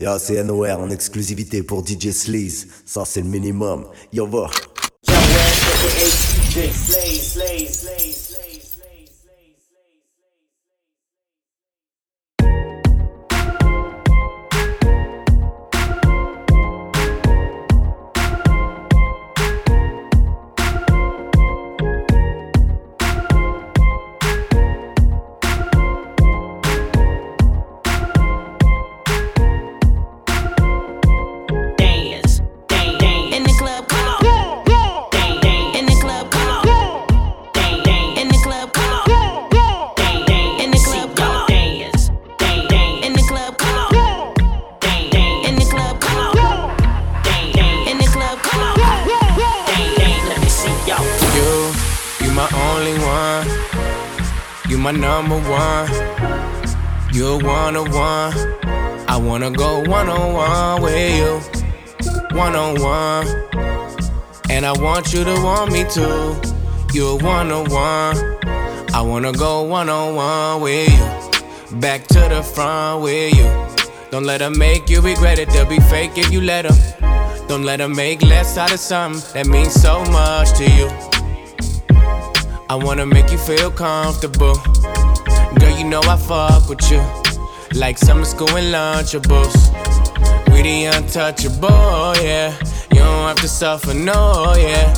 Yo, c'est NOR en exclusivité pour DJ Sleaze. Ça, c'est le minimum. Yo, va. My number one. You're one on one. I wanna go one on one with you. One on one. And I want you to want me too. You're one on one. I wanna go one on one with you. Back to the front with you. Don't let them make you regret it. They'll be fake if you let them. Don't let them make less out of something that means so much to you. I wanna make you feel comfortable. Girl, you know I fuck with you. Like summer school and lunchables. We the untouchable, yeah. You don't have to suffer, no, yeah.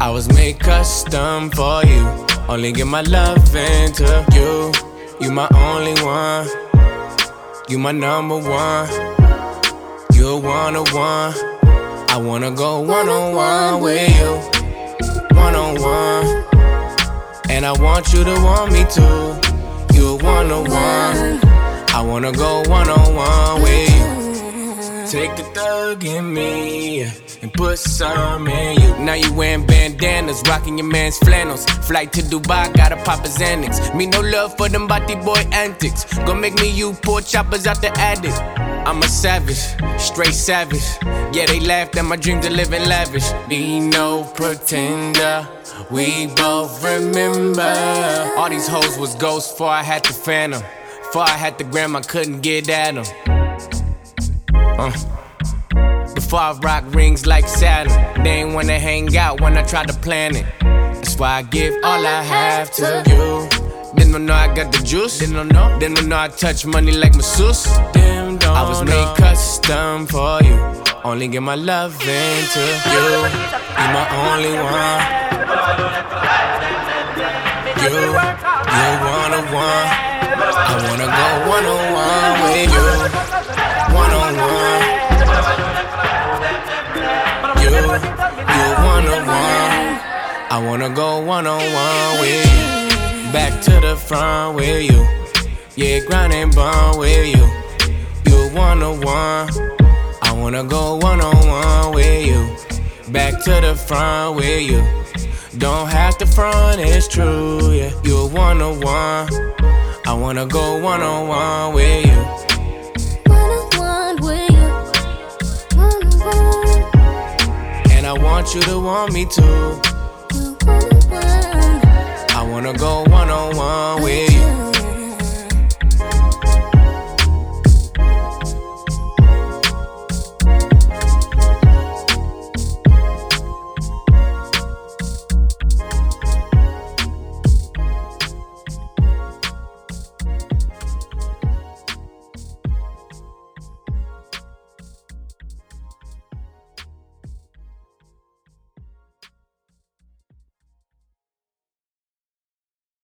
I was made custom for you. Only give my love into you. You my only one. You my number one. You're one on one. I wanna go one on one with you. One on one. And I want you to want me too. You're one on one. I wanna go one on one with you. Take the thug in me and put some in you. Now you wearing bandanas, rocking your man's flannels. Flight to Dubai, gotta pop his Xanax. Me no love for them body boy antics. Gonna make me you poor choppers out the attic. I'm a savage, straight savage. Yeah, they laughed at my dream to live in lavish. Be no pretender. We both remember. All these hoes was ghosts before I had the phantom. Before I had the gram, I couldn't get at them. Uh. Before I rock rings like Saturn, they ain't wanna hang out when I try to plan it. That's why I give all I have to you. Then don't know I got the juice. Then don't know. Then don't know I touch money like masseuse. Custom for you. Only give my love into you. You my only one. You, you one on one. I wanna go one on one with you. One on one. You, you one on one. I wanna go one on one with you. Back to the front with you. Yeah, grind and bond with you. You one on one. I wanna go one on one with you. Back to the front with you. Don't have to front, it's true, yeah. You're one on one. I wanna go one on one with you. One-on-one with you. One-on-one. And I want you to want me too.